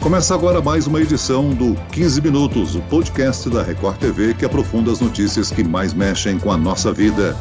Começa agora mais uma edição do 15 Minutos, o podcast da Record TV que aprofunda as notícias que mais mexem com a nossa vida.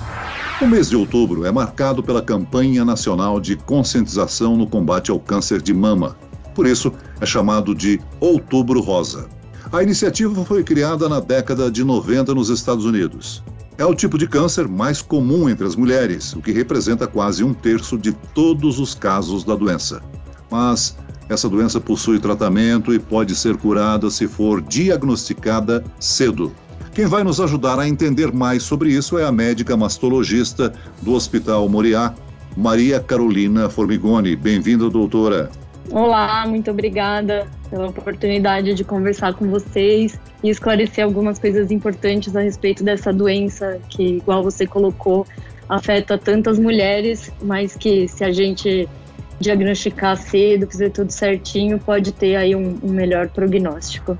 O mês de outubro é marcado pela campanha nacional de conscientização no combate ao câncer de mama. Por isso, é chamado de Outubro Rosa. A iniciativa foi criada na década de 90 nos Estados Unidos. É o tipo de câncer mais comum entre as mulheres, o que representa quase um terço de todos os casos da doença. Mas essa doença possui tratamento e pode ser curada se for diagnosticada cedo. Quem vai nos ajudar a entender mais sobre isso é a médica mastologista do Hospital Moriá, Maria Carolina Formigoni. Bem-vinda, doutora. Olá, muito obrigada pela oportunidade de conversar com vocês e esclarecer algumas coisas importantes a respeito dessa doença que, igual você colocou, afeta tantas mulheres, mas que se a gente diagnosticar cedo, fazer tudo certinho, pode ter aí um, um melhor prognóstico.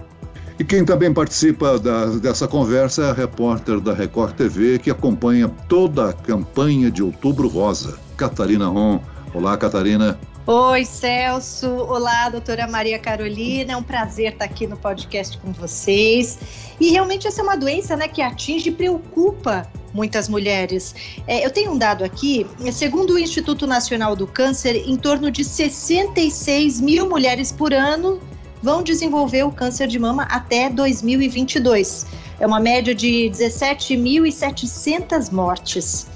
E quem também participa da, dessa conversa é a repórter da Record TV, que acompanha toda a campanha de Outubro Rosa, Catarina Ron. Olá, Catarina. Oi, Celso. Olá, doutora Maria Carolina. É um prazer estar aqui no podcast com vocês. E realmente essa é uma doença né, que atinge e preocupa muitas mulheres. É, eu tenho um dado aqui, segundo o Instituto Nacional do Câncer, em torno de 66 mil mulheres por ano vão desenvolver o câncer de mama até 2022. É uma média de 17.700 mortes.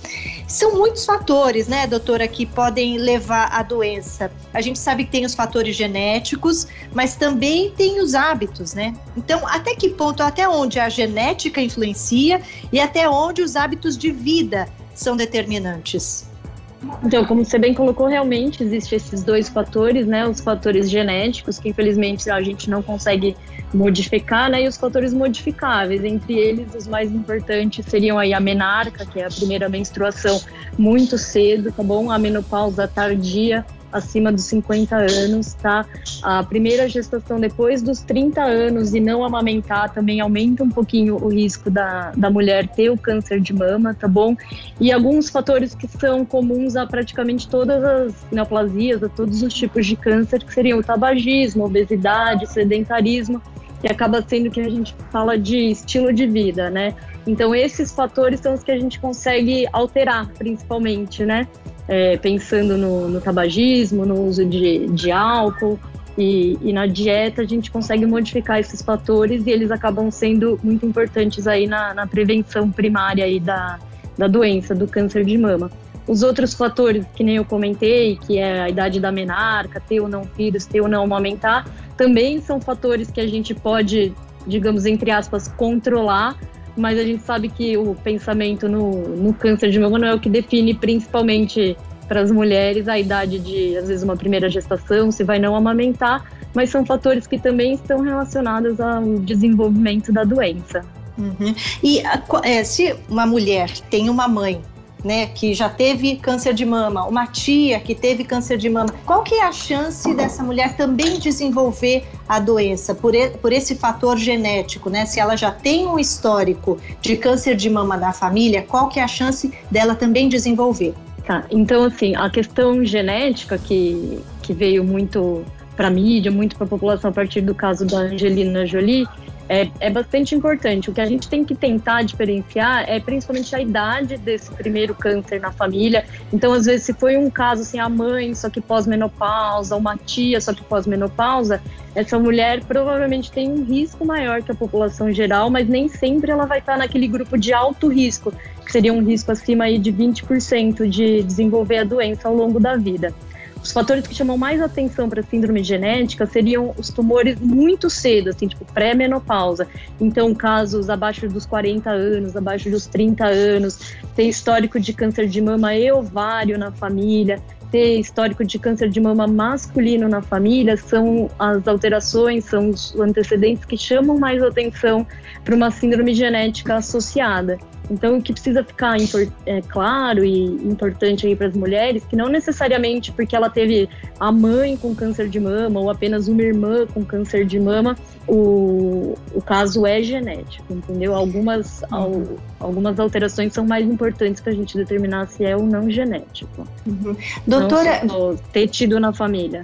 São muitos fatores, né, doutora, que podem levar à doença. A gente sabe que tem os fatores genéticos, mas também tem os hábitos, né? Então, até que ponto, até onde a genética influencia e até onde os hábitos de vida são determinantes? Então, como você bem colocou, realmente existem esses dois fatores, né? Os fatores genéticos, que infelizmente a gente não consegue modificar, né? E os fatores modificáveis. Entre eles, os mais importantes seriam aí a menarca, que é a primeira menstruação muito cedo, tá bom? A menopausa tardia, acima dos 50 anos, tá? A primeira gestação depois dos 30 anos e não amamentar também aumenta um pouquinho o risco da, da mulher ter o câncer de mama, tá bom? E alguns fatores que são comuns a praticamente todas as neoplasias, a todos os tipos de câncer, que seriam o tabagismo, obesidade, sedentarismo, que acaba sendo que a gente fala de estilo de vida, né? Então esses fatores são os que a gente consegue alterar, principalmente, né? É, pensando no, no, tabagismo, no uso de, de álcool e, e, na dieta, a gente consegue modificar esses fatores e eles acabam sendo muito importantes aí na, na prevenção primária aí da, da doença, do câncer de mama. Os outros fatores, que nem eu comentei, que é a idade da menarca, ter ou não filhos, ter ou não amamentar, também são fatores que a gente pode, digamos, entre aspas, controlar mas a gente sabe que o pensamento no, no câncer de mama não é o que define principalmente para as mulheres a idade de, às vezes, uma primeira gestação, se vai não amamentar, mas são fatores que também estão relacionados ao desenvolvimento da doença. Uhum. E é, se uma mulher tem uma mãe né, que já teve câncer de mama, uma tia que teve câncer de mama, qual que é a chance dessa mulher também desenvolver a doença por, por esse fator genético, né? Se ela já tem um histórico de câncer de mama na família, qual que é a chance dela também desenvolver? Tá, então assim, a questão genética que, que veio muito para mídia, muito para a população a partir do caso da Angelina Jolie, é, é bastante importante. O que a gente tem que tentar diferenciar é principalmente a idade desse primeiro câncer na família. Então, às vezes, se foi um caso assim, a mãe só que pós-menopausa, uma tia só que pós-menopausa, essa mulher provavelmente tem um risco maior que a população geral, mas nem sempre ela vai estar naquele grupo de alto risco, que seria um risco acima aí de 20% de desenvolver a doença ao longo da vida. Os fatores que chamam mais atenção para síndrome genética seriam os tumores muito cedo, assim, tipo pré-menopausa. Então, casos abaixo dos 40 anos, abaixo dos 30 anos, ter histórico de câncer de mama e ovário na família, ter histórico de câncer de mama masculino na família são as alterações, são os antecedentes que chamam mais atenção para uma síndrome genética associada. Então, o que precisa ficar é, claro e importante aí para as mulheres, que não necessariamente porque ela teve a mãe com câncer de mama ou apenas uma irmã com câncer de mama, o, o caso é genético, entendeu? Algumas, uhum. al, algumas alterações são mais importantes para a gente determinar se é ou não genético. Uhum. Doutora. Não ter tido na família.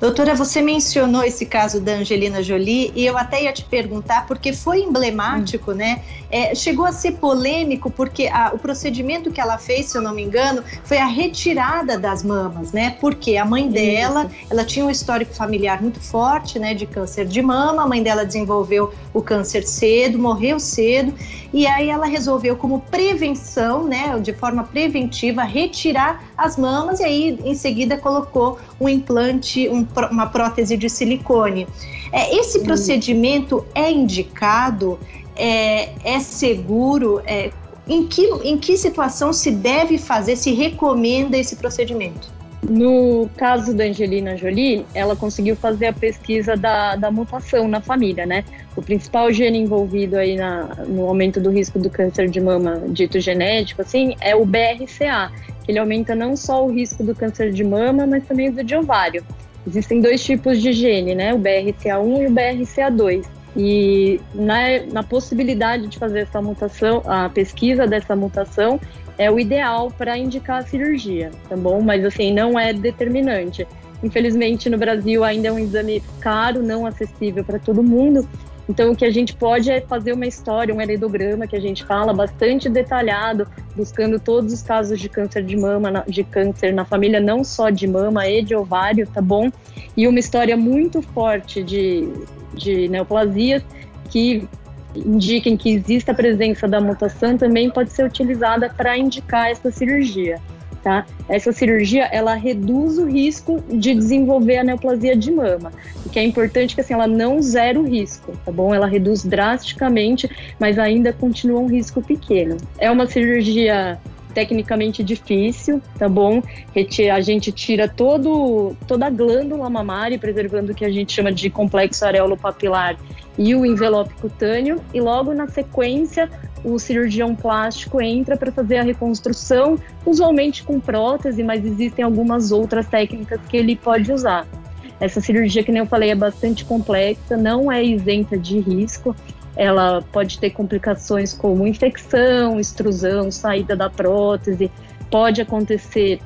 Doutora, você mencionou esse caso da Angelina Jolie e eu até ia te perguntar porque foi emblemático, hum. né? É, chegou a ser polêmico porque a, o procedimento que ela fez, se eu não me engano, foi a retirada das mamas, né? Porque a mãe dela, Isso. ela tinha um histórico familiar muito forte, né, de câncer de mama. A mãe dela desenvolveu o câncer cedo, morreu cedo e aí ela resolveu como prevenção, né, de forma preventiva, retirar as mamas e aí em seguida colocou um implante, um uma prótese de silicone. É, esse procedimento é indicado, é, é seguro? É, em, que, em que situação se deve fazer, se recomenda esse procedimento? No caso da Angelina Jolie, ela conseguiu fazer a pesquisa da, da mutação na família, né? O principal gene envolvido aí na, no aumento do risco do câncer de mama dito genético, assim, é o BRCA. Ele aumenta não só o risco do câncer de mama, mas também do de ovário. Existem dois tipos de gene, né? O BRCA1 e o BRCA2. E na, na possibilidade de fazer essa mutação, a pesquisa dessa mutação é o ideal para indicar a cirurgia, tá bom? Mas assim, não é determinante. Infelizmente, no Brasil ainda é um exame caro, não acessível para todo mundo. Então, o que a gente pode é fazer uma história, um heredograma que a gente fala bastante detalhado, buscando todos os casos de câncer de mama, de câncer na família, não só de mama e de ovário, tá bom? E uma história muito forte de, de neoplasias que indiquem que existe a presença da mutação também pode ser utilizada para indicar essa cirurgia tá? Essa cirurgia, ela reduz o risco de desenvolver a neoplasia de mama. O que é importante que assim, ela não zera o risco, tá bom? Ela reduz drasticamente, mas ainda continua um risco pequeno. É uma cirurgia tecnicamente difícil, tá bom? A gente tira todo, toda a glândula mamária, preservando o que a gente chama de complexo areolo papilar e o envelope cutâneo, e logo na sequência o cirurgião plástico entra para fazer a reconstrução, usualmente com prótese, mas existem algumas outras técnicas que ele pode usar. Essa cirurgia, que nem eu falei, é bastante complexa, não é isenta de risco. Ela pode ter complicações como infecção, extrusão, saída da prótese, pode acontecer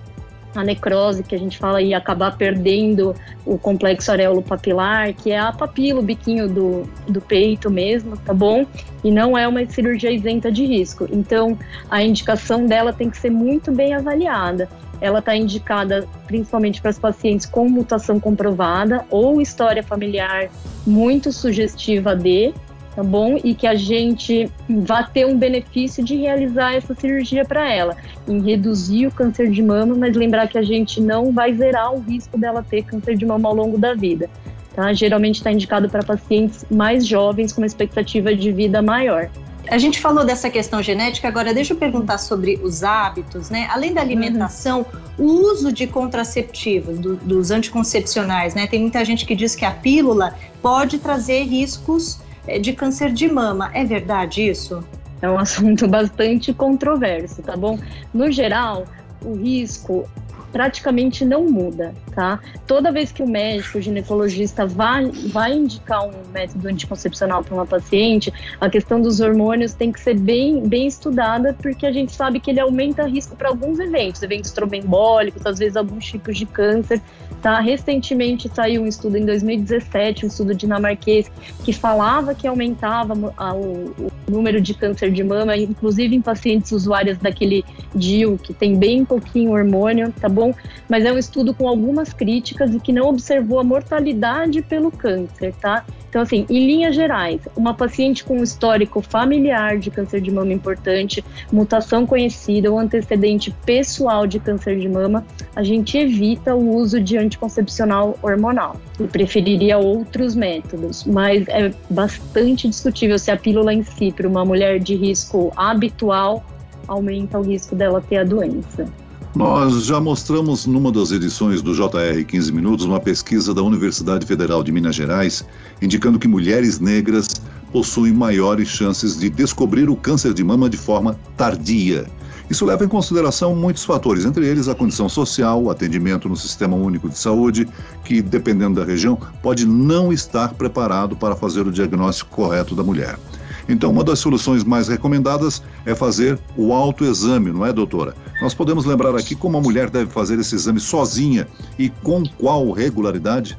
a necrose, que a gente fala, e acabar perdendo o complexo areolo papilar, que é a papila, o biquinho do, do peito mesmo, tá bom? E não é uma cirurgia isenta de risco. Então, a indicação dela tem que ser muito bem avaliada. Ela está indicada principalmente para as pacientes com mutação comprovada ou história familiar muito sugestiva de, tá bom? E que a gente vá ter um benefício de realizar essa cirurgia para ela, em reduzir o câncer de mama, mas lembrar que a gente não vai zerar o risco dela ter câncer de mama ao longo da vida. Tá? Geralmente está indicado para pacientes mais jovens com uma expectativa de vida maior. A gente falou dessa questão genética, agora deixa eu perguntar sobre os hábitos, né? Além da alimentação, uhum. o uso de contraceptivos, do, dos anticoncepcionais, né? Tem muita gente que diz que a pílula pode trazer riscos de câncer de mama. É verdade isso? É um assunto bastante controverso, tá bom? No geral, o risco praticamente não muda, tá? Toda vez que o médico, o ginecologista vai, vai indicar um método anticoncepcional para uma paciente, a questão dos hormônios tem que ser bem, bem estudada, porque a gente sabe que ele aumenta risco para alguns eventos, eventos trombembólicos, às vezes alguns tipos de câncer, tá? Recentemente saiu um estudo em 2017, um estudo dinamarquês, que falava que aumentava a, o, o número de câncer de mama, inclusive em pacientes usuárias daquele DIU, que tem bem pouquinho hormônio, tá bom? Mas é um estudo com algumas críticas e que não observou a mortalidade pelo câncer, tá? Então, assim, em linhas gerais, uma paciente com histórico familiar de câncer de mama importante, mutação conhecida ou antecedente pessoal de câncer de mama, a gente evita o uso de anticoncepcional hormonal e preferiria outros métodos, mas é bastante discutível se a pílula em si, para uma mulher de risco habitual, aumenta o risco dela ter a doença. Nós já mostramos numa das edições do JR 15 Minutos uma pesquisa da Universidade Federal de Minas Gerais indicando que mulheres negras possuem maiores chances de descobrir o câncer de mama de forma tardia. Isso leva em consideração muitos fatores, entre eles a condição social, o atendimento no Sistema Único de Saúde, que, dependendo da região, pode não estar preparado para fazer o diagnóstico correto da mulher. Então, uma das soluções mais recomendadas é fazer o autoexame, não é, doutora? Nós podemos lembrar aqui como a mulher deve fazer esse exame sozinha e com qual regularidade?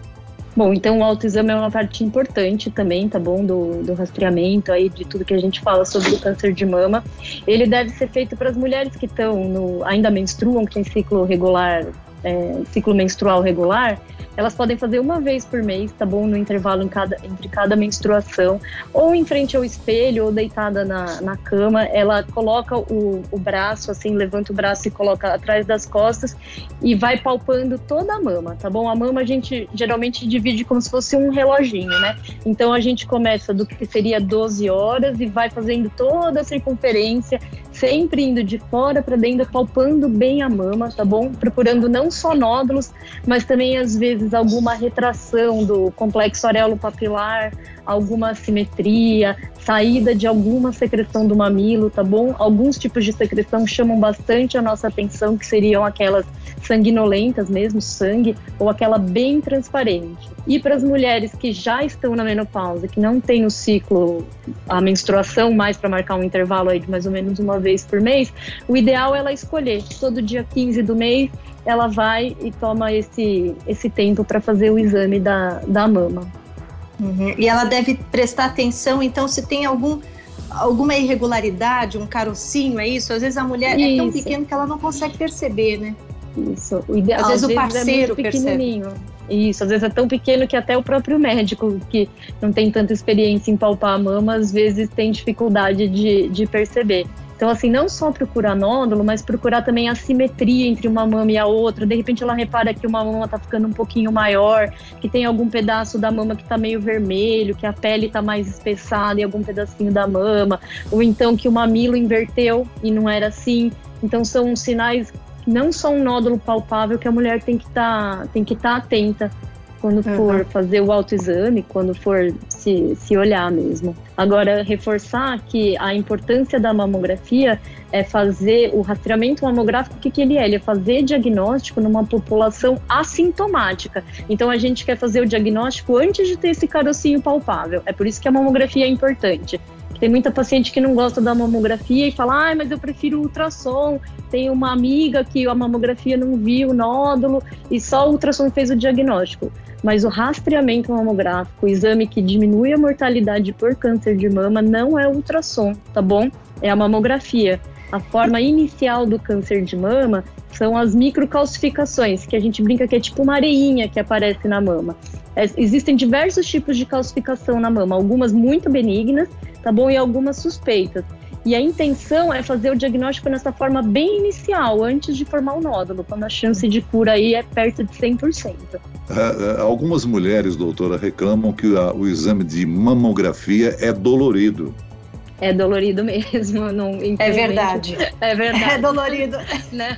Bom, então o autoexame é uma parte importante também, tá bom? Do, do rastreamento aí, de tudo que a gente fala sobre o câncer de mama. Ele deve ser feito para as mulheres que estão ainda menstruam, que tem ciclo regular, é, ciclo menstrual regular, elas podem fazer uma vez por mês, tá bom? No intervalo cada, entre cada menstruação, ou em frente ao espelho, ou deitada na, na cama. Ela coloca o, o braço, assim, levanta o braço e coloca atrás das costas e vai palpando toda a mama, tá bom? A mama a gente geralmente divide como se fosse um reloginho, né? Então a gente começa do que seria 12 horas e vai fazendo toda a circunferência, sempre indo de fora para dentro, palpando bem a mama, tá bom? Procurando não só nódulos, mas também às vezes alguma retração do complexo areolo-papilar, alguma assimetria, saída de alguma secreção do mamilo, tá bom? Alguns tipos de secreção chamam bastante a nossa atenção, que seriam aquelas sanguinolentas mesmo, sangue, ou aquela bem transparente. E para as mulheres que já estão na menopausa, que não tem o ciclo, a menstruação mais para marcar um intervalo aí de mais ou menos uma vez por mês, o ideal é ela escolher todo dia 15 do mês ela vai e toma esse, esse tempo para fazer o exame da, da mama. Uhum. E ela deve prestar atenção, então, se tem algum alguma irregularidade, um carocinho, é isso? Às vezes a mulher isso. é tão pequena que ela não consegue perceber, né? Isso. O ideal, às, vezes, às o parceiro é pequenininho. Percebe. Isso, às vezes é tão pequeno que até o próprio médico, que não tem tanta experiência em palpar a mama, às vezes tem dificuldade de, de perceber. Então, assim, não só procurar nódulo, mas procurar também a simetria entre uma mama e a outra. De repente, ela repara que uma mama está ficando um pouquinho maior, que tem algum pedaço da mama que está meio vermelho, que a pele está mais espessada em algum pedacinho da mama, ou então que o mamilo inverteu e não era assim. Então, são sinais não só um nódulo palpável que a mulher tem que tá, estar tá atenta quando for uhum. fazer o autoexame, quando for se, se olhar mesmo. Agora, reforçar que a importância da mamografia é fazer o rastreamento mamográfico, o que, que ele é? Ele é fazer diagnóstico numa população assintomática. Então, a gente quer fazer o diagnóstico antes de ter esse carocinho palpável. É por isso que a mamografia é importante. Tem muita paciente que não gosta da mamografia e fala, ah, mas eu prefiro ultrassom. Tem uma amiga que a mamografia não viu o nódulo e só o ultrassom fez o diagnóstico mas o rastreamento mamográfico, o exame que diminui a mortalidade por câncer de mama, não é o ultrassom, tá bom? É a mamografia. A forma inicial do câncer de mama são as microcalcificações, que a gente brinca que é tipo uma areinha que aparece na mama. É, existem diversos tipos de calcificação na mama, algumas muito benignas, tá bom? E algumas suspeitas. E a intenção é fazer o diagnóstico nessa forma bem inicial, antes de formar o nódulo, quando a chance de cura aí é perto de 100%. Uh, algumas mulheres, doutora, reclamam que o exame de mamografia é dolorido é dolorido mesmo. Não, é verdade. É verdade. É dolorido. Né?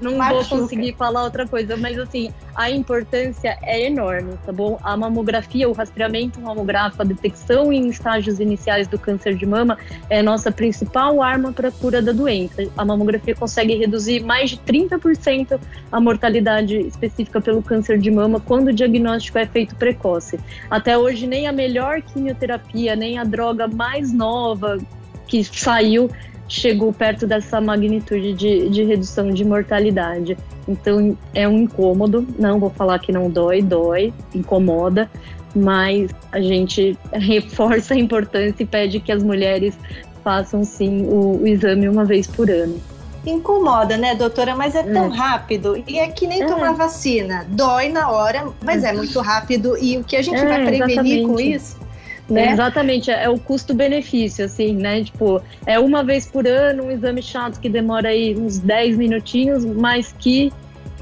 Não Machuca. vou conseguir falar outra coisa, mas assim, a importância é enorme, tá bom? A mamografia, o rastreamento mamográfico, a detecção em estágios iniciais do câncer de mama é nossa principal arma para a cura da doença. A mamografia consegue reduzir mais de 30% a mortalidade específica pelo câncer de mama quando o diagnóstico é feito precoce. Até hoje, nem a melhor quimioterapia, nem a droga mais nova, que saiu chegou perto dessa magnitude de, de redução de mortalidade. Então é um incômodo, não vou falar que não dói, dói, incomoda, mas a gente reforça a importância e pede que as mulheres façam sim o, o exame uma vez por ano. Incomoda, né, doutora? Mas é tão é. rápido. E é que nem é. tomar vacina. Dói na hora, mas é muito rápido. E o que a gente é, vai prevenir exatamente. com isso né? Exatamente, é, é o custo-benefício, assim, né? Tipo, é uma vez por ano um exame chato que demora aí uns 10 minutinhos, mas que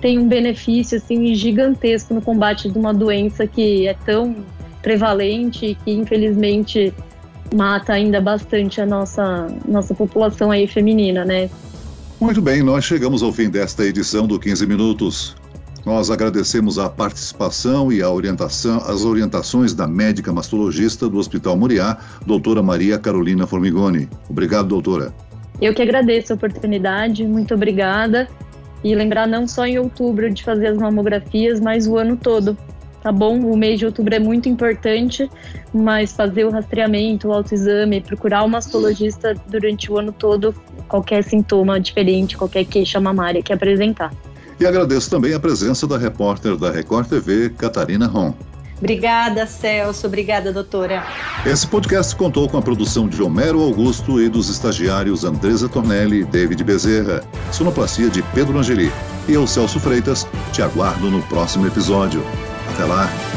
tem um benefício, assim, gigantesco no combate de uma doença que é tão prevalente e que, infelizmente, mata ainda bastante a nossa, nossa população aí feminina, né? Muito bem, nós chegamos ao fim desta edição do 15 Minutos. Nós agradecemos a participação e a orientação, as orientações da médica mastologista do Hospital Moriá, doutora Maria Carolina Formigoni. Obrigado, doutora. Eu que agradeço a oportunidade, muito obrigada. E lembrar não só em outubro de fazer as mamografias, mas o ano todo, tá bom? O mês de outubro é muito importante, mas fazer o rastreamento, o autoexame, procurar o mastologista durante o ano todo, qualquer sintoma diferente, qualquer queixa mamária que apresentar. E agradeço também a presença da repórter da Record TV, Catarina Ron. Obrigada, Celso. Obrigada, doutora. Esse podcast contou com a produção de Homero Augusto e dos estagiários Andresa Tornelli e David Bezerra, sonoplastia de Pedro Angeli. E eu, Celso Freitas, te aguardo no próximo episódio. Até lá!